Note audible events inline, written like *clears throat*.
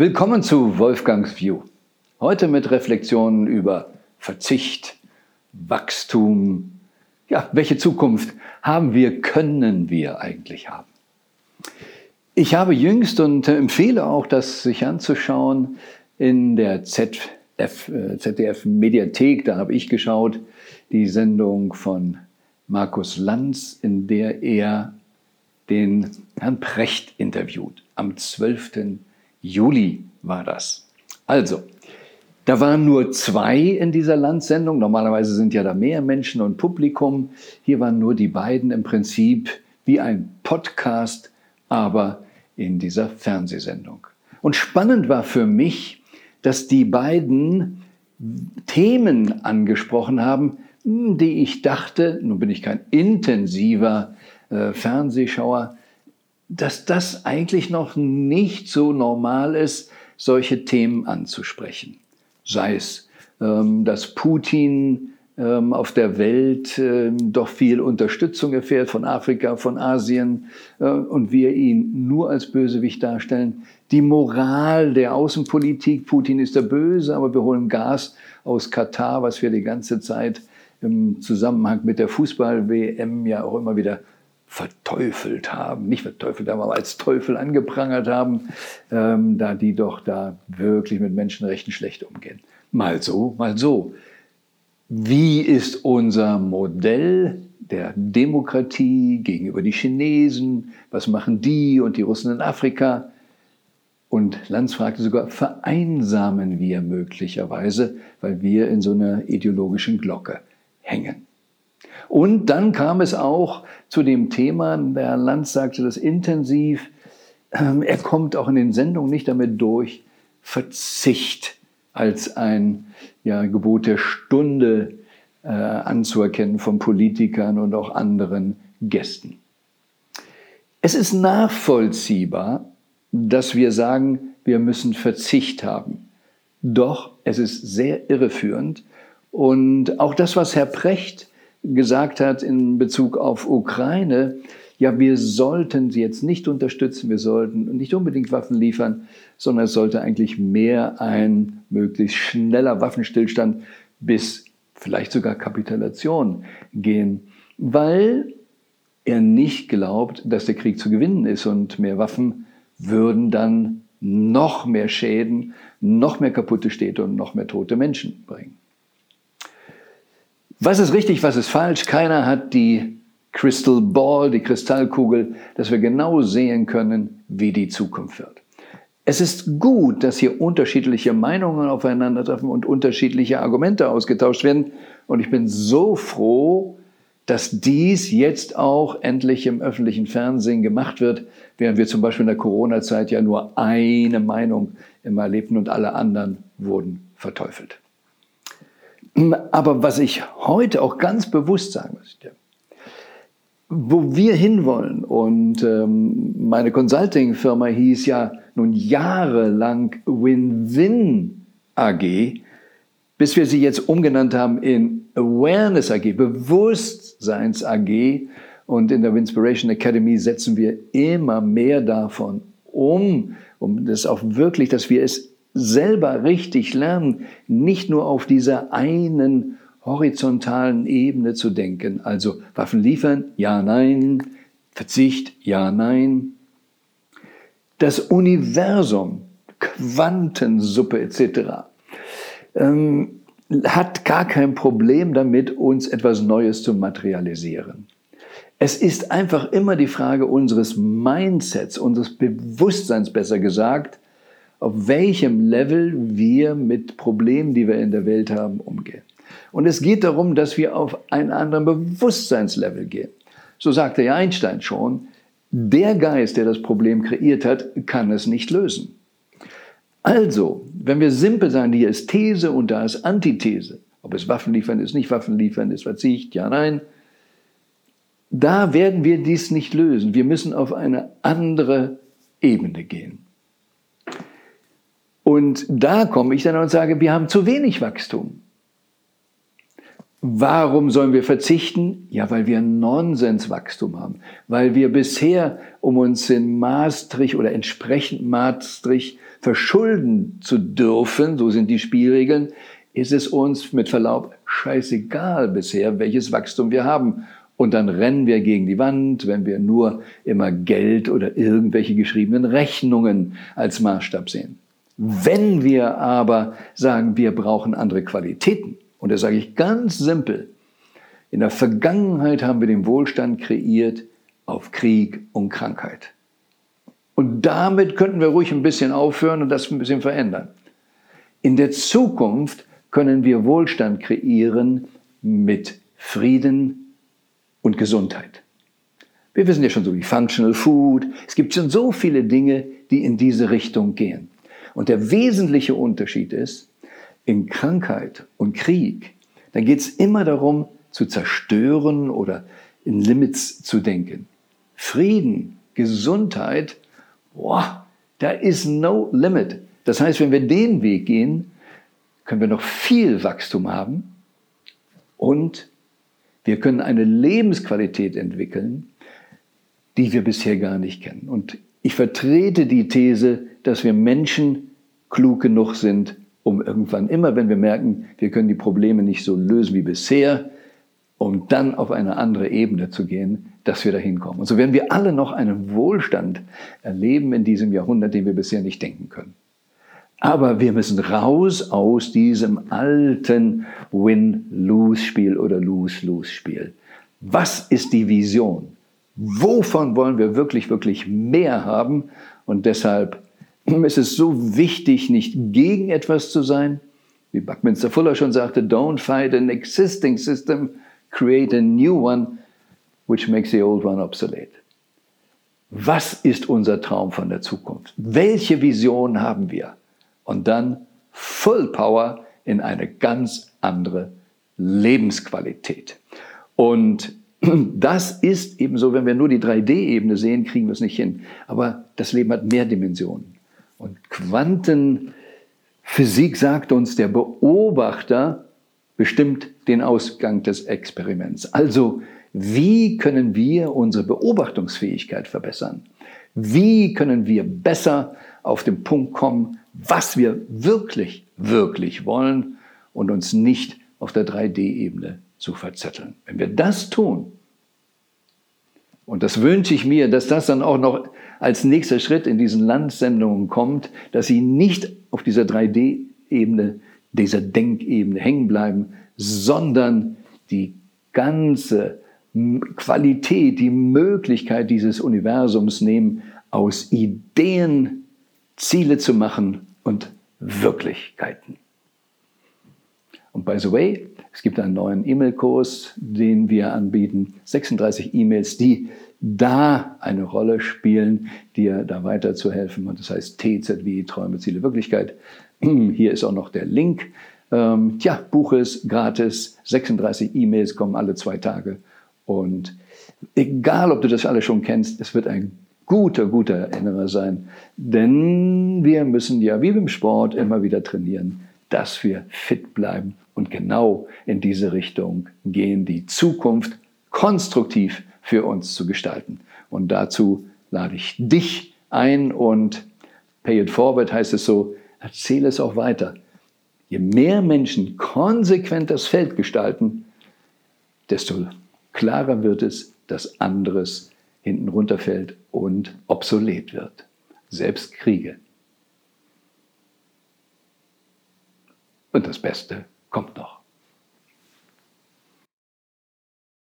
Willkommen zu Wolfgangs View. Heute mit Reflexionen über Verzicht, Wachstum. Ja, welche Zukunft haben wir, können wir eigentlich haben? Ich habe jüngst und empfehle auch, das sich anzuschauen in der ZDF, äh, Mediathek. Da habe ich geschaut, die Sendung von Markus Lanz, in der er den Herrn Precht interviewt am 12. Juli war das. Also, da waren nur zwei in dieser Landsendung. Normalerweise sind ja da mehr Menschen und Publikum. Hier waren nur die beiden im Prinzip wie ein Podcast, aber in dieser Fernsehsendung. Und spannend war für mich, dass die beiden Themen angesprochen haben, die ich dachte, nun bin ich kein intensiver äh, Fernsehschauer, dass das eigentlich noch nicht so normal ist, solche Themen anzusprechen. Sei es, ähm, dass Putin ähm, auf der Welt ähm, doch viel Unterstützung erfährt von Afrika, von Asien äh, und wir ihn nur als Bösewicht darstellen. Die Moral der Außenpolitik, Putin ist der Böse, aber wir holen Gas aus Katar, was wir die ganze Zeit im Zusammenhang mit der Fußball-WM ja auch immer wieder verteufelt haben, nicht verteufelt haben, aber als Teufel angeprangert haben, ähm, da die doch da wirklich mit Menschenrechten schlecht umgehen. Mal so, mal so. Wie ist unser Modell der Demokratie gegenüber die Chinesen? Was machen die und die Russen in Afrika? Und Lanz fragte sogar, vereinsamen wir möglicherweise, weil wir in so einer ideologischen Glocke hängen? Und dann kam es auch zu dem Thema, der Lanz sagte das intensiv, ähm, er kommt auch in den Sendungen nicht damit durch, Verzicht als ein ja, Gebot der Stunde äh, anzuerkennen von Politikern und auch anderen Gästen. Es ist nachvollziehbar, dass wir sagen, wir müssen Verzicht haben. Doch es ist sehr irreführend. Und auch das, was Herr Precht gesagt hat in Bezug auf Ukraine, ja, wir sollten sie jetzt nicht unterstützen, wir sollten nicht unbedingt Waffen liefern, sondern es sollte eigentlich mehr ein möglichst schneller Waffenstillstand bis vielleicht sogar Kapitulation gehen, weil er nicht glaubt, dass der Krieg zu gewinnen ist und mehr Waffen würden dann noch mehr Schäden, noch mehr kaputte Städte und noch mehr tote Menschen bringen. Was ist richtig, was ist falsch? Keiner hat die Crystal Ball, die Kristallkugel, dass wir genau sehen können, wie die Zukunft wird. Es ist gut, dass hier unterschiedliche Meinungen aufeinandertreffen und unterschiedliche Argumente ausgetauscht werden. Und ich bin so froh, dass dies jetzt auch endlich im öffentlichen Fernsehen gemacht wird, während wir zum Beispiel in der Corona-Zeit ja nur eine Meinung immer erlebten und alle anderen wurden verteufelt. Aber was ich heute auch ganz bewusst sagen möchte, wo wir hinwollen, und ähm, meine Consulting-Firma hieß ja nun jahrelang Win-Win AG, bis wir sie jetzt umgenannt haben in Awareness AG, Bewusstseins AG. Und in der Winspiration Academy setzen wir immer mehr davon um, um das auch wirklich, dass wir es selber richtig lernen, nicht nur auf dieser einen horizontalen Ebene zu denken. Also Waffen liefern, ja, nein, Verzicht, ja, nein. Das Universum, Quantensuppe etc. Ähm, hat gar kein Problem damit, uns etwas Neues zu materialisieren. Es ist einfach immer die Frage unseres Mindsets, unseres Bewusstseins besser gesagt, auf welchem Level wir mit Problemen, die wir in der Welt haben, umgehen. Und es geht darum, dass wir auf einen anderen Bewusstseinslevel gehen. So sagte ja Einstein schon, der Geist, der das Problem kreiert hat, kann es nicht lösen. Also, wenn wir simpel sagen, hier ist These und da ist Antithese, ob es Waffen liefern ist, nicht Waffen liefern ist, Verzicht, ja, nein, da werden wir dies nicht lösen. Wir müssen auf eine andere Ebene gehen. Und da komme ich dann und sage, wir haben zu wenig Wachstum. Warum sollen wir verzichten? Ja, weil wir Nonsenswachstum haben, weil wir bisher, um uns in Maastricht oder entsprechend Maastricht verschulden zu dürfen, so sind die Spielregeln, ist es uns mit Verlaub scheißegal bisher, welches Wachstum wir haben. Und dann rennen wir gegen die Wand, wenn wir nur immer Geld oder irgendwelche geschriebenen Rechnungen als Maßstab sehen. Wenn wir aber sagen, wir brauchen andere Qualitäten, und das sage ich ganz simpel. In der Vergangenheit haben wir den Wohlstand kreiert auf Krieg und Krankheit. Und damit könnten wir ruhig ein bisschen aufhören und das ein bisschen verändern. In der Zukunft können wir Wohlstand kreieren mit Frieden und Gesundheit. Wir wissen ja schon so wie Functional Food. Es gibt schon so viele Dinge, die in diese Richtung gehen. Und der wesentliche Unterschied ist, in Krankheit und Krieg, dann geht es immer darum, zu zerstören oder in Limits zu denken. Frieden, Gesundheit, boah, da ist no limit. Das heißt, wenn wir den Weg gehen, können wir noch viel Wachstum haben und wir können eine Lebensqualität entwickeln, die wir bisher gar nicht kennen. Und ich vertrete die These, dass wir Menschen klug genug sind, um irgendwann immer, wenn wir merken, wir können die Probleme nicht so lösen wie bisher, um dann auf eine andere Ebene zu gehen, dass wir dahin kommen. Und so werden wir alle noch einen Wohlstand erleben in diesem Jahrhundert, den wir bisher nicht denken können. Aber wir müssen raus aus diesem alten Win-Lose-Spiel oder Lose-Lose-Spiel. Was ist die Vision? Wovon wollen wir wirklich, wirklich mehr haben? Und deshalb *clears throat* ist es so wichtig, nicht gegen etwas zu sein. Wie Buckminster Fuller schon sagte, don't fight an existing system, create a new one, which makes the old one obsolete. Was ist unser Traum von der Zukunft? Welche Vision haben wir? Und dann Full Power in eine ganz andere Lebensqualität. Und *clears throat* das ist ebenso, wenn wir nur die 3D-Ebene sehen, kriegen wir es nicht hin. Aber das Leben hat mehr Dimensionen. Und Quantenphysik sagt uns, der Beobachter bestimmt den Ausgang des Experiments. Also, wie können wir unsere Beobachtungsfähigkeit verbessern? Wie können wir besser auf den Punkt kommen, was wir wirklich, wirklich wollen und uns nicht auf der 3D-Ebene zu verzetteln? Wenn wir das tun, und das wünsche ich mir, dass das dann auch noch als nächster Schritt in diesen Landsendungen kommt, dass sie nicht auf dieser 3D-Ebene, dieser Denkebene hängen bleiben, sondern die ganze Qualität, die Möglichkeit dieses Universums nehmen, aus Ideen Ziele zu machen und Wirklichkeiten. Und by the way, es gibt einen neuen E-Mail-Kurs, den wir anbieten. 36 E-Mails, die da eine Rolle spielen, dir da weiterzuhelfen. Und das heißt TZW, Träume, Ziele, Wirklichkeit. *clears throat* Hier ist auch noch der Link. Ähm, tja, Buch ist gratis, 36 E-Mails kommen alle zwei Tage. Und egal, ob du das alle schon kennst, es wird ein guter, guter Erinnerer sein. Denn wir müssen ja wie beim Sport immer wieder trainieren, dass wir fit bleiben und genau in diese Richtung gehen, die Zukunft konstruktiv für uns zu gestalten. Und dazu lade ich dich ein und Pay It Forward heißt es so, erzähle es auch weiter. Je mehr Menschen konsequent das Feld gestalten, desto klarer wird es, dass anderes hinten runterfällt und obsolet wird. Selbst Kriege. Und das Beste kommt noch.